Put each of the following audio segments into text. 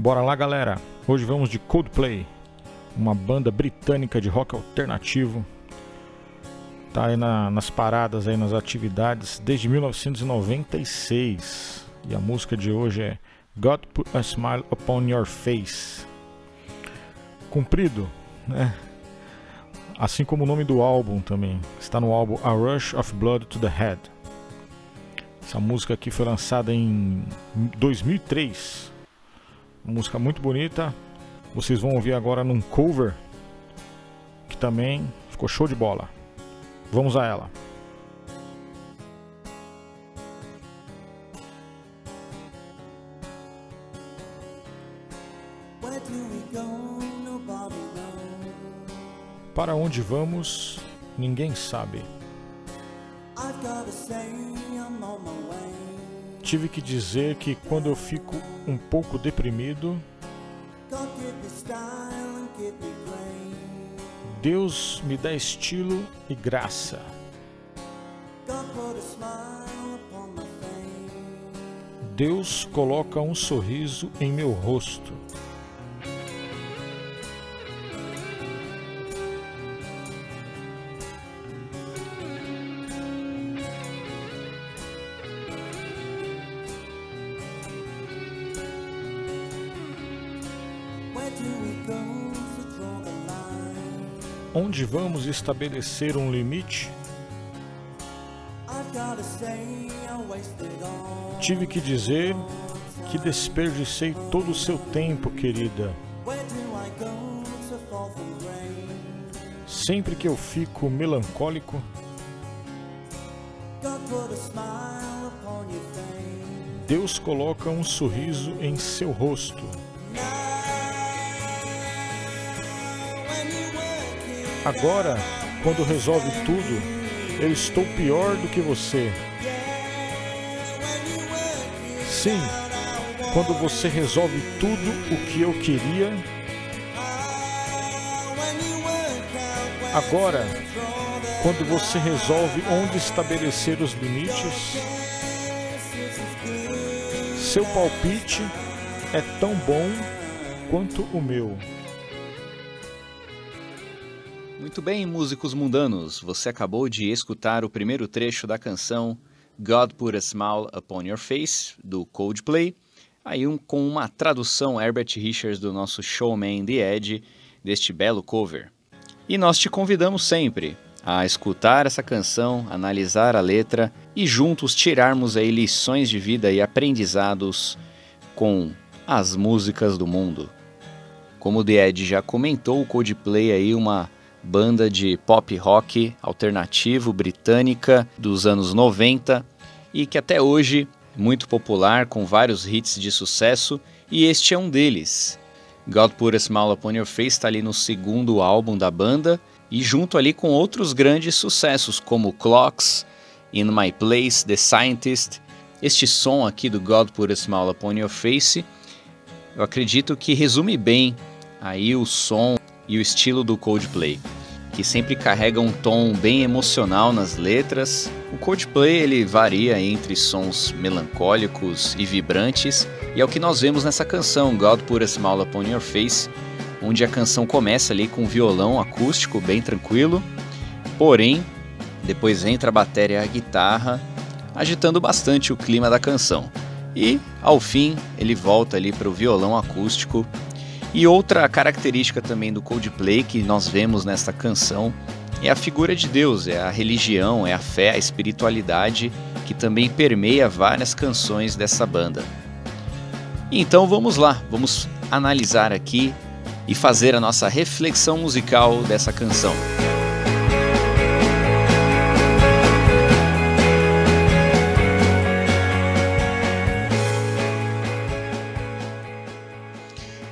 Bora lá, galera. Hoje vamos de Coldplay, uma banda britânica de rock alternativo. Tá aí na, nas paradas aí nas atividades desde 1996. E a música de hoje é God Put a Smile Upon Your Face. Comprido, né? Assim como o nome do álbum também. Está no álbum A Rush of Blood to the Head. Essa música aqui foi lançada em 2003. Música muito bonita. Vocês vão ouvir agora num cover que também ficou show de bola. Vamos a ela. Para onde vamos, ninguém sabe. Tive que dizer que quando eu fico um pouco deprimido, Deus me dá estilo e graça. Deus coloca um sorriso em meu rosto. Onde vamos estabelecer um limite? Tive que dizer que desperdicei todo o seu tempo, querida. Sempre que eu fico melancólico, Deus coloca um sorriso em seu rosto. Agora, quando resolve tudo, eu estou pior do que você. Sim, quando você resolve tudo o que eu queria. Agora, quando você resolve onde estabelecer os limites, seu palpite é tão bom quanto o meu. Muito bem, músicos mundanos, você acabou de escutar o primeiro trecho da canção God Put a Smile Upon Your Face, do Coldplay, aí um, com uma tradução Herbert Richards do nosso showman The Edge, deste belo cover. E nós te convidamos sempre a escutar essa canção, analisar a letra e juntos tirarmos aí lições de vida e aprendizados com as músicas do mundo. Como o The Edge já comentou, o Coldplay aí uma banda de pop rock alternativo britânica dos anos 90 e que até hoje é muito popular com vários hits de sucesso e este é um deles. God Put a Smile Upon Your Face está ali no segundo álbum da banda e junto ali com outros grandes sucessos como Clocks, In My Place, The Scientist. Este som aqui do God Put a Smile Upon Your Face, eu acredito que resume bem aí o som e o estilo do Coldplay, que sempre carrega um tom bem emocional nas letras. O Coldplay ele varia entre sons melancólicos e vibrantes, e é o que nós vemos nessa canção God Put a Smile Upon Your Face, onde a canção começa ali com um violão acústico bem tranquilo, porém depois entra a bateria e a guitarra, agitando bastante o clima da canção. E ao fim ele volta ali para o violão acústico e outra característica também do Coldplay que nós vemos nesta canção é a figura de Deus, é a religião, é a fé, a espiritualidade que também permeia várias canções dessa banda. Então vamos lá, vamos analisar aqui e fazer a nossa reflexão musical dessa canção.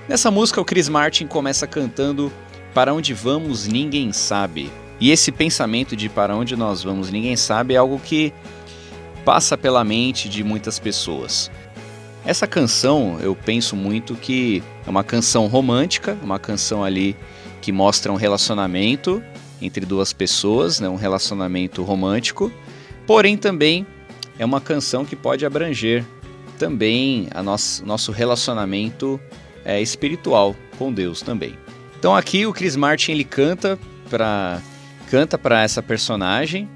Nessa música, o Chris Martin começa cantando Para onde vamos, ninguém sabe. E esse pensamento de para onde nós vamos, ninguém sabe, é algo que passa pela mente de muitas pessoas. Essa canção, eu penso muito que é uma canção romântica, uma canção ali que mostra um relacionamento entre duas pessoas, né, um relacionamento romântico, porém também é uma canção que pode abranger também a nosso, nosso relacionamento é, espiritual com Deus também. Então aqui o Chris Martin ele canta para canta para essa personagem,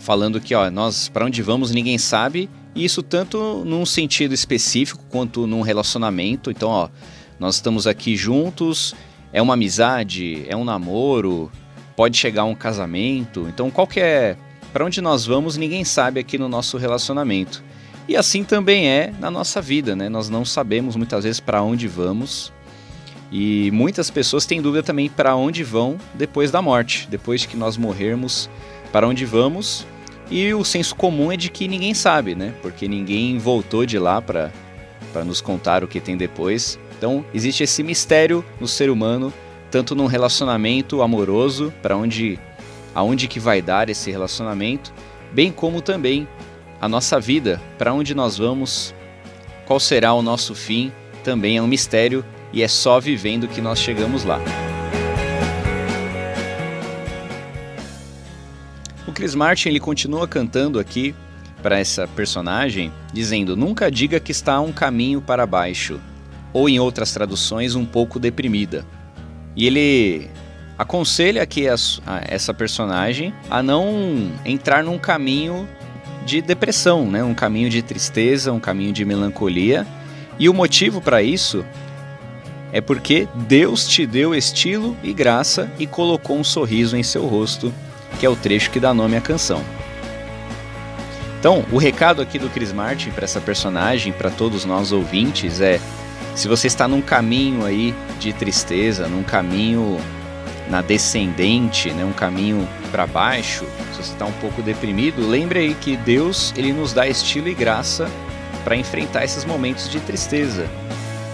falando que ó, nós para onde vamos ninguém sabe, e isso tanto num sentido específico quanto num relacionamento. Então, ó, nós estamos aqui juntos, é uma amizade, é um namoro, pode chegar um casamento. Então, qualquer para onde nós vamos, ninguém sabe aqui no nosso relacionamento. E assim também é na nossa vida, né? Nós não sabemos muitas vezes para onde vamos. E muitas pessoas têm dúvida também para onde vão depois da morte, depois que nós morrermos, para onde vamos. E o senso comum é de que ninguém sabe, né? Porque ninguém voltou de lá para nos contar o que tem depois. Então, existe esse mistério no ser humano, tanto num relacionamento amoroso, para onde aonde que vai dar esse relacionamento, bem como também a nossa vida, para onde nós vamos, qual será o nosso fim, também é um mistério e é só vivendo que nós chegamos lá. O Chris Martin ele continua cantando aqui para essa personagem, dizendo: Nunca diga que está um caminho para baixo, ou em outras traduções, um pouco deprimida. E ele aconselha aqui a, a essa personagem a não entrar num caminho de depressão, né? um caminho de tristeza, um caminho de melancolia. E o motivo para isso é porque Deus te deu estilo e graça e colocou um sorriso em seu rosto, que é o trecho que dá nome à canção. Então, o recado aqui do Chris Martin para essa personagem, para todos nós ouvintes, é: se você está num caminho aí de tristeza, num caminho na descendente, né, um caminho para baixo, se você está um pouco deprimido, lembre aí que Deus ele nos dá estilo e graça para enfrentar esses momentos de tristeza.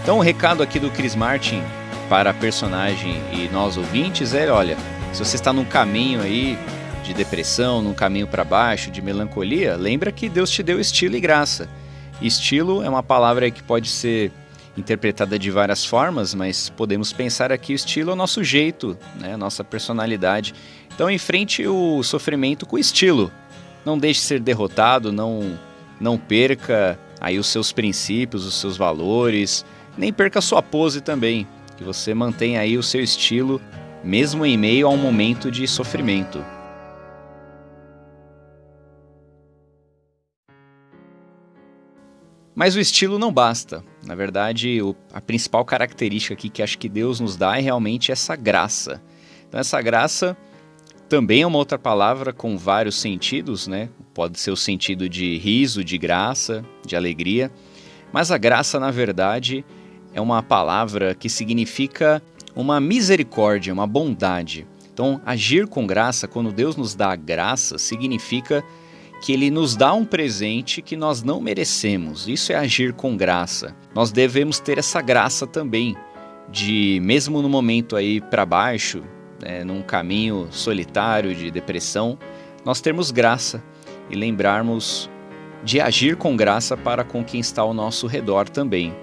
Então o recado aqui do Chris Martin para a personagem e nós ouvintes é, olha, se você está num caminho aí de depressão, num caminho para baixo, de melancolia, lembra que Deus te deu estilo e graça. Estilo é uma palavra que pode ser interpretada de várias formas, mas podemos pensar aqui o estilo é o nosso jeito, né, nossa personalidade. Então enfrente o sofrimento com estilo. Não deixe ser derrotado, não não perca aí os seus princípios, os seus valores, nem perca a sua pose também, que você mantenha aí o seu estilo mesmo em meio a um momento de sofrimento. Mas o estilo não basta. Na verdade, o, a principal característica aqui que acho que Deus nos dá é realmente essa graça. Então, essa graça também é uma outra palavra com vários sentidos, né? Pode ser o sentido de riso, de graça, de alegria. Mas a graça, na verdade, é uma palavra que significa uma misericórdia, uma bondade. Então, agir com graça, quando Deus nos dá graça, significa que ele nos dá um presente que nós não merecemos. Isso é agir com graça. Nós devemos ter essa graça também de mesmo no momento aí para baixo, né, num caminho solitário de depressão, nós termos graça e lembrarmos de agir com graça para com quem está ao nosso redor também.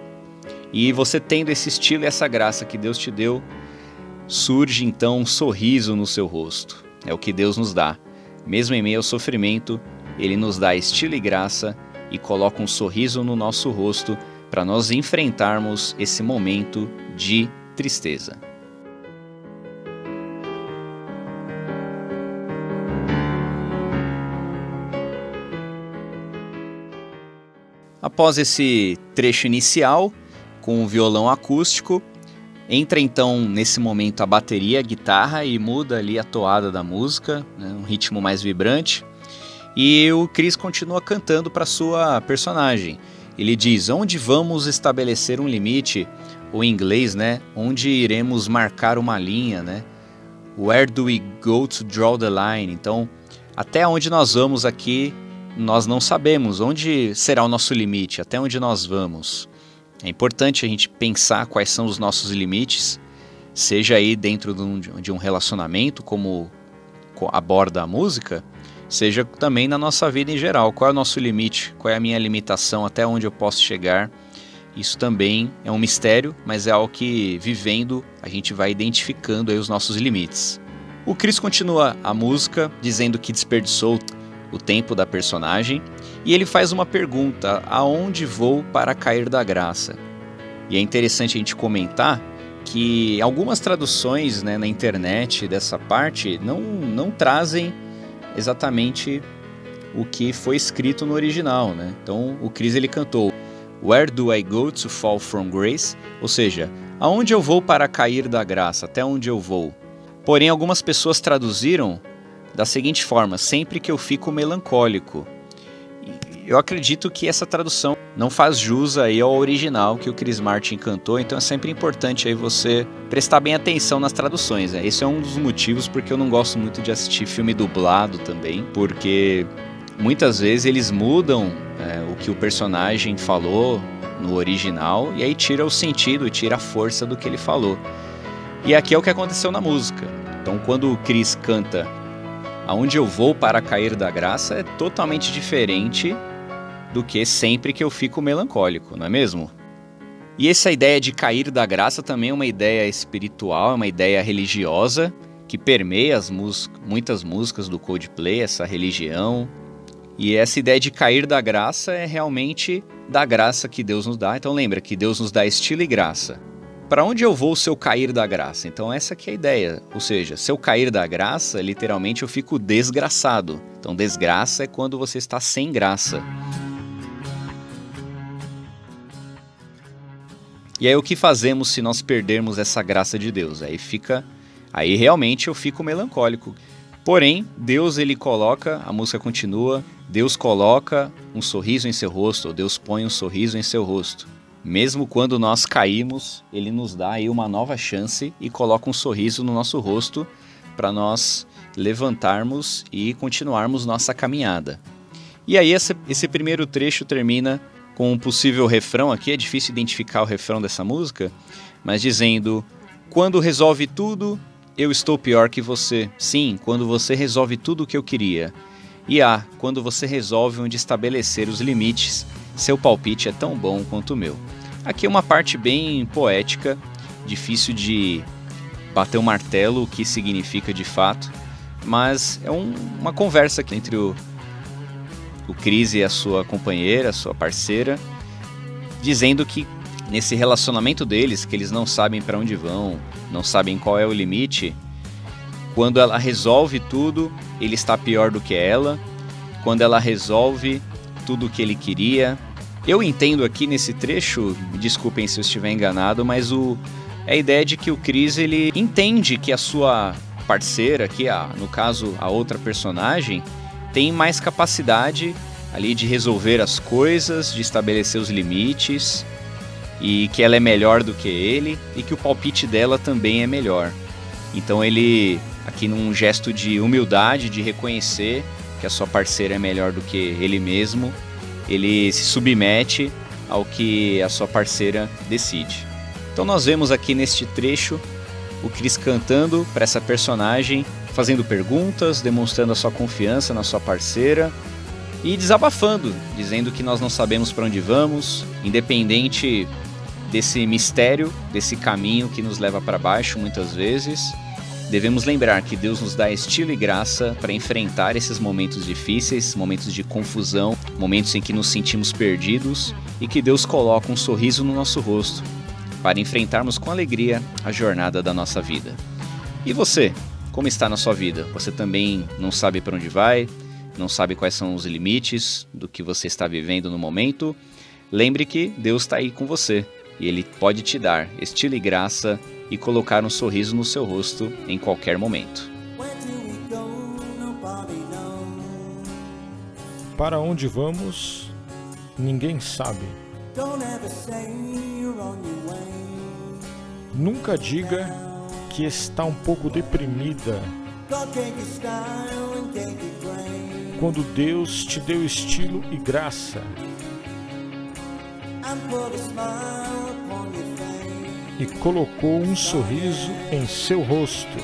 E você tendo esse estilo e essa graça que Deus te deu, surge então um sorriso no seu rosto. É o que Deus nos dá. Mesmo em meio ao sofrimento, ele nos dá estilo e graça e coloca um sorriso no nosso rosto para nós enfrentarmos esse momento de tristeza. Após esse trecho inicial, com o violão acústico, entra então nesse momento a bateria, a guitarra e muda ali a toada da música, né, um ritmo mais vibrante. E o Chris continua cantando para sua personagem. Ele diz: Onde vamos estabelecer um limite? Em inglês, né? Onde iremos marcar uma linha, né? Where do we go to draw the line? Então, até onde nós vamos aqui, nós não sabemos. Onde será o nosso limite? Até onde nós vamos? É importante a gente pensar quais são os nossos limites, seja aí dentro de de um relacionamento, como aborda a música, seja também na nossa vida em geral. Qual é o nosso limite? Qual é a minha limitação? Até onde eu posso chegar? Isso também é um mistério, mas é algo que vivendo a gente vai identificando os nossos limites. O Chris continua a música dizendo que desperdiçou o tempo da personagem e ele faz uma pergunta: aonde vou para cair da graça? E é interessante a gente comentar que algumas traduções né, na internet dessa parte não, não trazem exatamente o que foi escrito no original. Né? Então o Chris ele cantou Where do I go to fall from grace? Ou seja, aonde eu vou para cair da graça? Até onde eu vou? Porém, algumas pessoas traduziram da seguinte forma: sempre que eu fico melancólico. Eu acredito que essa tradução não faz jus aí ao original que o Chris Martin cantou, então é sempre importante aí você prestar bem atenção nas traduções. Né? Esse é um dos motivos porque eu não gosto muito de assistir filme dublado também, porque muitas vezes eles mudam é, o que o personagem falou no original e aí tira o sentido, tira a força do que ele falou. E aqui é o que aconteceu na música. Então, quando o Chris canta Aonde eu vou para cair da graça é totalmente diferente do que sempre que eu fico melancólico, não é mesmo? E essa ideia de cair da graça também é uma ideia espiritual, é uma ideia religiosa que permeia as muitas músicas do Coldplay, essa religião. E essa ideia de cair da graça é realmente da graça que Deus nos dá. Então lembra que Deus nos dá estilo e graça. Para onde eu vou se eu cair da graça? Então essa que é a ideia. Ou seja, se eu cair da graça, literalmente eu fico desgraçado. Então desgraça é quando você está sem graça. E aí o que fazemos se nós perdermos essa graça de Deus? Aí fica, aí realmente eu fico melancólico. Porém, Deus ele coloca, a música continua, Deus coloca um sorriso em seu rosto, ou Deus põe um sorriso em seu rosto. Mesmo quando nós caímos, ele nos dá aí uma nova chance e coloca um sorriso no nosso rosto para nós levantarmos e continuarmos nossa caminhada. E aí esse, esse primeiro trecho termina com um possível refrão aqui, é difícil identificar o refrão dessa música, mas dizendo: Quando resolve tudo, eu estou pior que você. Sim, quando você resolve tudo o que eu queria. E ah, quando você resolve onde estabelecer os limites, seu palpite é tão bom quanto o meu. Aqui é uma parte bem poética, difícil de bater o um martelo o que significa de fato, mas é um, uma conversa entre o, o Cris e a sua companheira, a sua parceira, dizendo que nesse relacionamento deles, que eles não sabem para onde vão, não sabem qual é o limite, quando ela resolve tudo, ele está pior do que ela. Quando ela resolve tudo o que ele queria. Eu entendo aqui nesse trecho, me desculpem se eu estiver enganado, mas o, a ideia de que o Chris ele entende que a sua parceira, que a, no caso a outra personagem, tem mais capacidade ali de resolver as coisas, de estabelecer os limites e que ela é melhor do que ele e que o palpite dela também é melhor. Então ele aqui num gesto de humildade, de reconhecer que a sua parceira é melhor do que ele mesmo, ele se submete ao que a sua parceira decide. Então nós vemos aqui neste trecho o Chris cantando para essa personagem, fazendo perguntas, demonstrando a sua confiança na sua parceira e desabafando, dizendo que nós não sabemos para onde vamos, independente desse mistério, desse caminho que nos leva para baixo muitas vezes Devemos lembrar que Deus nos dá estilo e graça para enfrentar esses momentos difíceis, momentos de confusão, momentos em que nos sentimos perdidos e que Deus coloca um sorriso no nosso rosto para enfrentarmos com alegria a jornada da nossa vida. E você? Como está na sua vida? Você também não sabe para onde vai? Não sabe quais são os limites do que você está vivendo no momento? Lembre que Deus está aí com você e Ele pode te dar estilo e graça e colocar um sorriso no seu rosto em qualquer momento. Para onde vamos, ninguém sabe. Nunca diga que está um pouco deprimida. Quando Deus te deu estilo e graça e colocou um sorriso em seu rosto.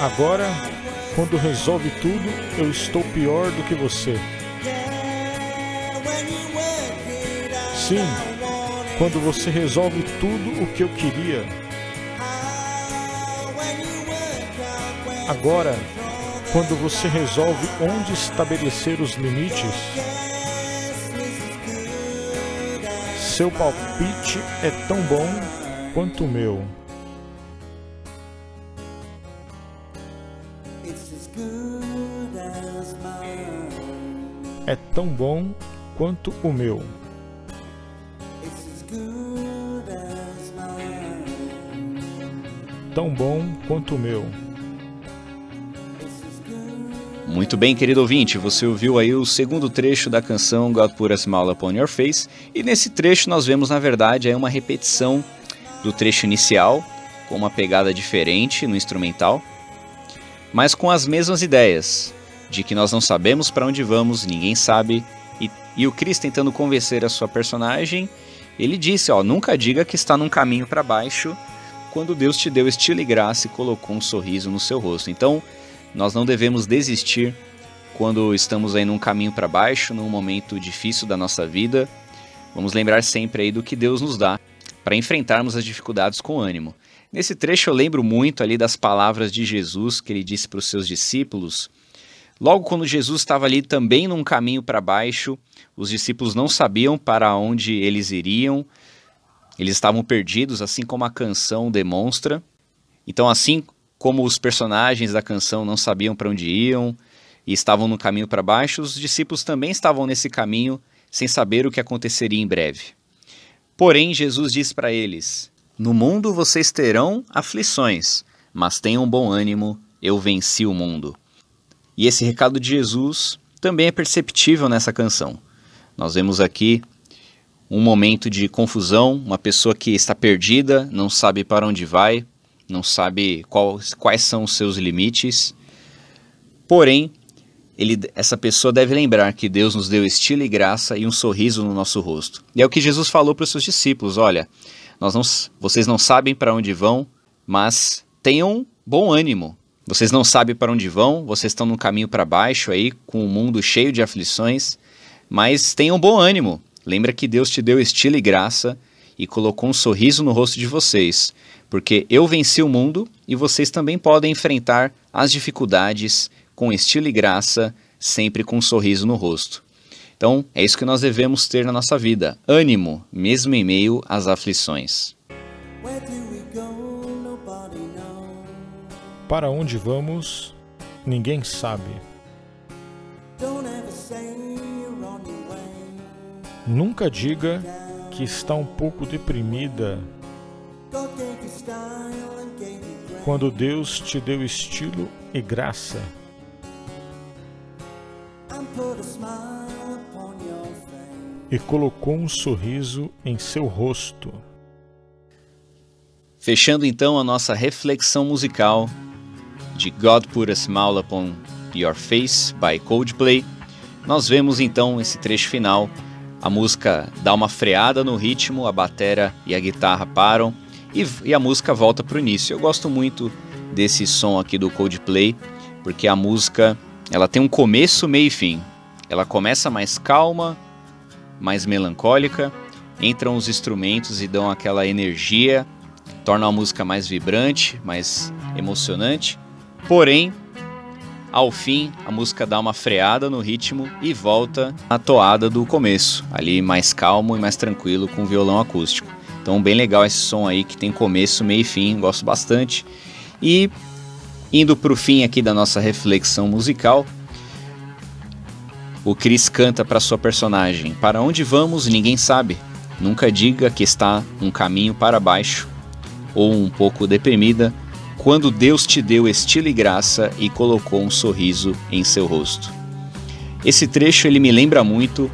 Agora, quando resolve tudo, eu estou pior do que você. Sim, quando você resolve tudo o que eu queria. Agora, quando você resolve onde estabelecer os limites. Seu palpite é tão bom quanto o meu. É tão bom quanto o meu. Tão bom quanto o meu. Muito bem, querido ouvinte, você ouviu aí o segundo trecho da canção God Put a Smile Upon Your Face, e nesse trecho nós vemos, na verdade, uma repetição do trecho inicial, com uma pegada diferente no instrumental, mas com as mesmas ideias, de que nós não sabemos para onde vamos, ninguém sabe, e, e, o Chris tentando convencer a sua personagem, ele disse, ó, nunca diga que está num caminho para baixo, quando Deus te deu estilo e graça e colocou um sorriso no seu rosto. Então, nós não devemos desistir quando estamos aí num caminho para baixo, num momento difícil da nossa vida. Vamos lembrar sempre aí do que Deus nos dá para enfrentarmos as dificuldades com ânimo. Nesse trecho eu lembro muito ali das palavras de Jesus que ele disse para os seus discípulos. Logo quando Jesus estava ali também num caminho para baixo, os discípulos não sabiam para onde eles iriam. Eles estavam perdidos, assim como a canção demonstra. Então, assim como os personagens da canção não sabiam para onde iam e estavam no caminho para baixo, os discípulos também estavam nesse caminho sem saber o que aconteceria em breve. Porém, Jesus diz para eles: No mundo vocês terão aflições, mas tenham bom ânimo, eu venci o mundo. E esse recado de Jesus também é perceptível nessa canção. Nós vemos aqui um momento de confusão, uma pessoa que está perdida, não sabe para onde vai, não sabe qual, quais são os seus limites. Porém, ele, essa pessoa deve lembrar que Deus nos deu estilo e graça e um sorriso no nosso rosto. E é o que Jesus falou para os seus discípulos: olha, nós não, vocês não sabem para onde vão, mas tenham bom ânimo. Vocês não sabem para onde vão, vocês estão no caminho para baixo aí, com o mundo cheio de aflições, mas tenham bom ânimo. Lembra que Deus te deu estilo e graça e colocou um sorriso no rosto de vocês porque eu venci o mundo e vocês também podem enfrentar as dificuldades com estilo e graça, sempre com um sorriso no rosto. Então, é isso que nós devemos ter na nossa vida: ânimo, mesmo em meio às aflições. Para onde vamos, ninguém sabe. Nunca diga que está um pouco deprimida quando Deus te deu estilo e graça. E colocou um sorriso em seu rosto. Fechando então a nossa reflexão musical de God Put a Smile Upon Your Face by Coldplay, nós vemos então esse trecho final. A música dá uma freada no ritmo, a batera e a guitarra param e, e a música volta para o início. Eu gosto muito desse som aqui do Coldplay, porque a música ela tem um começo, meio e fim. Ela começa mais calma, mais melancólica, entram os instrumentos e dão aquela energia, torna a música mais vibrante, mais emocionante. Porém, ao fim, a música dá uma freada no ritmo e volta à toada do começo, ali mais calmo e mais tranquilo com o violão acústico. Então, bem legal esse som aí que tem começo, meio e fim, gosto bastante. E indo para o fim aqui da nossa reflexão musical, o Chris canta para sua personagem: Para onde vamos, ninguém sabe. Nunca diga que está um caminho para baixo ou um pouco deprimida, quando Deus te deu estilo e graça e colocou um sorriso em seu rosto. Esse trecho ele me lembra muito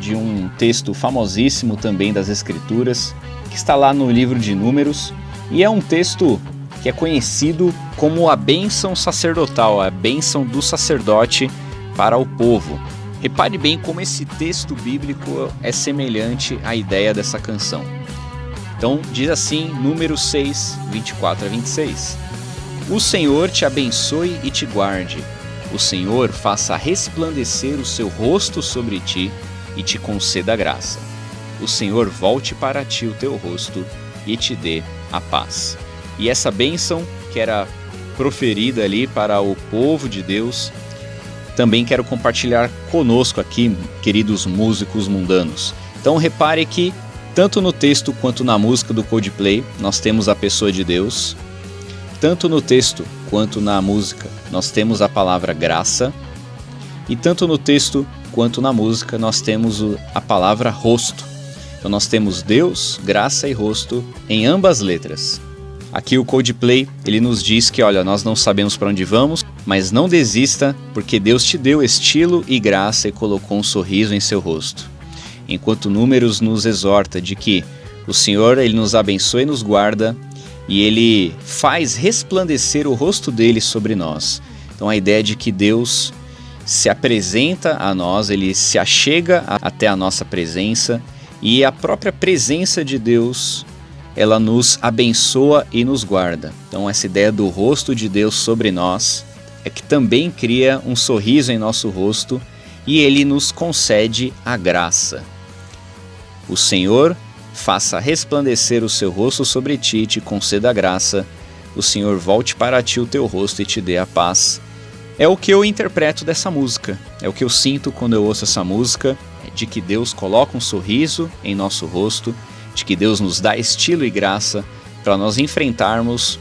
de um texto famosíssimo também das Escrituras, que está lá no livro de Números, e é um texto que é conhecido como a bênção sacerdotal, a bênção do sacerdote para o povo. Repare bem como esse texto bíblico é semelhante à ideia dessa canção. Então, diz assim, número 6, 24 a 26. O Senhor te abençoe e te guarde. O Senhor faça resplandecer o seu rosto sobre ti e te conceda graça o Senhor volte para ti o teu rosto e te dê a paz. E essa bênção que era proferida ali para o povo de Deus, também quero compartilhar conosco aqui, queridos músicos mundanos. Então repare que Tanto no texto quanto na música do Coldplay, nós temos a pessoa de Deus. Tanto no texto quanto na música, nós temos a palavra graça. E tanto no texto quanto na música, nós temos a palavra rosto. Então nós temos Deus, graça e rosto em ambas letras. Aqui o Coldplay, ele nos diz que, olha, nós não sabemos para onde vamos, mas não desista, porque Deus te deu estilo e graça e colocou um sorriso em seu rosto. Enquanto Números nos exorta de que o Senhor ele nos abençoa e nos guarda e ele faz resplandecer o rosto dele sobre nós. Então a ideia de que Deus se apresenta a nós, ele se achega até a nossa presença e a própria presença de Deus ela nos abençoa e nos guarda. Então essa ideia do rosto de Deus sobre nós é que também cria um sorriso em nosso rosto e ele nos concede a graça. O Senhor faça resplandecer o seu rosto sobre ti e te conceda graça. O Senhor volte para ti o teu rosto e te dê a paz. É o que eu interpreto dessa música. É o que eu sinto quando eu ouço essa música, de que Deus coloca um sorriso em nosso rosto, de que Deus nos dá estilo e graça para nós enfrentarmos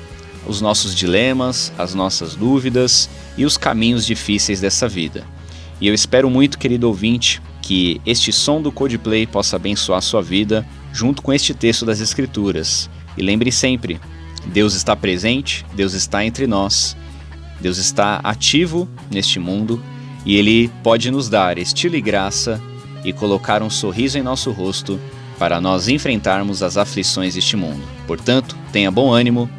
os nossos dilemas, as nossas dúvidas e os caminhos difíceis dessa vida. E eu espero muito, querido ouvinte, que este som do Codeplay possa abençoar a sua vida junto com este texto das Escrituras. E lembre sempre: Deus está presente, Deus está entre nós, Deus está ativo neste mundo e Ele pode nos dar estilo e graça e colocar um sorriso em nosso rosto para nós enfrentarmos as aflições deste mundo. Portanto, tenha bom ânimo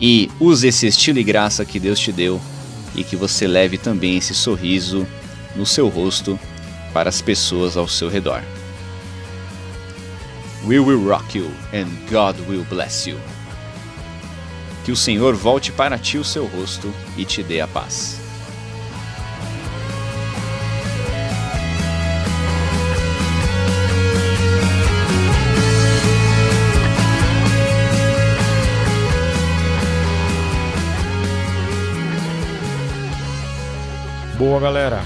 e use esse estilo e graça que Deus te deu e que você leve também esse sorriso no seu rosto para as pessoas ao seu redor. We will rock you and God will bless you. Que o Senhor volte para ti o seu rosto e te dê a paz. Boa, galera.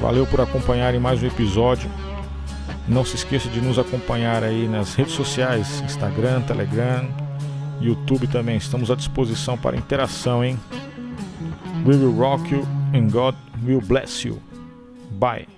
Valeu por acompanharem mais um episódio. Não se esqueça de nos acompanhar aí nas redes sociais, Instagram, Telegram, YouTube também. Estamos à disposição para interação, hein? We will rock you and God will bless you. Bye.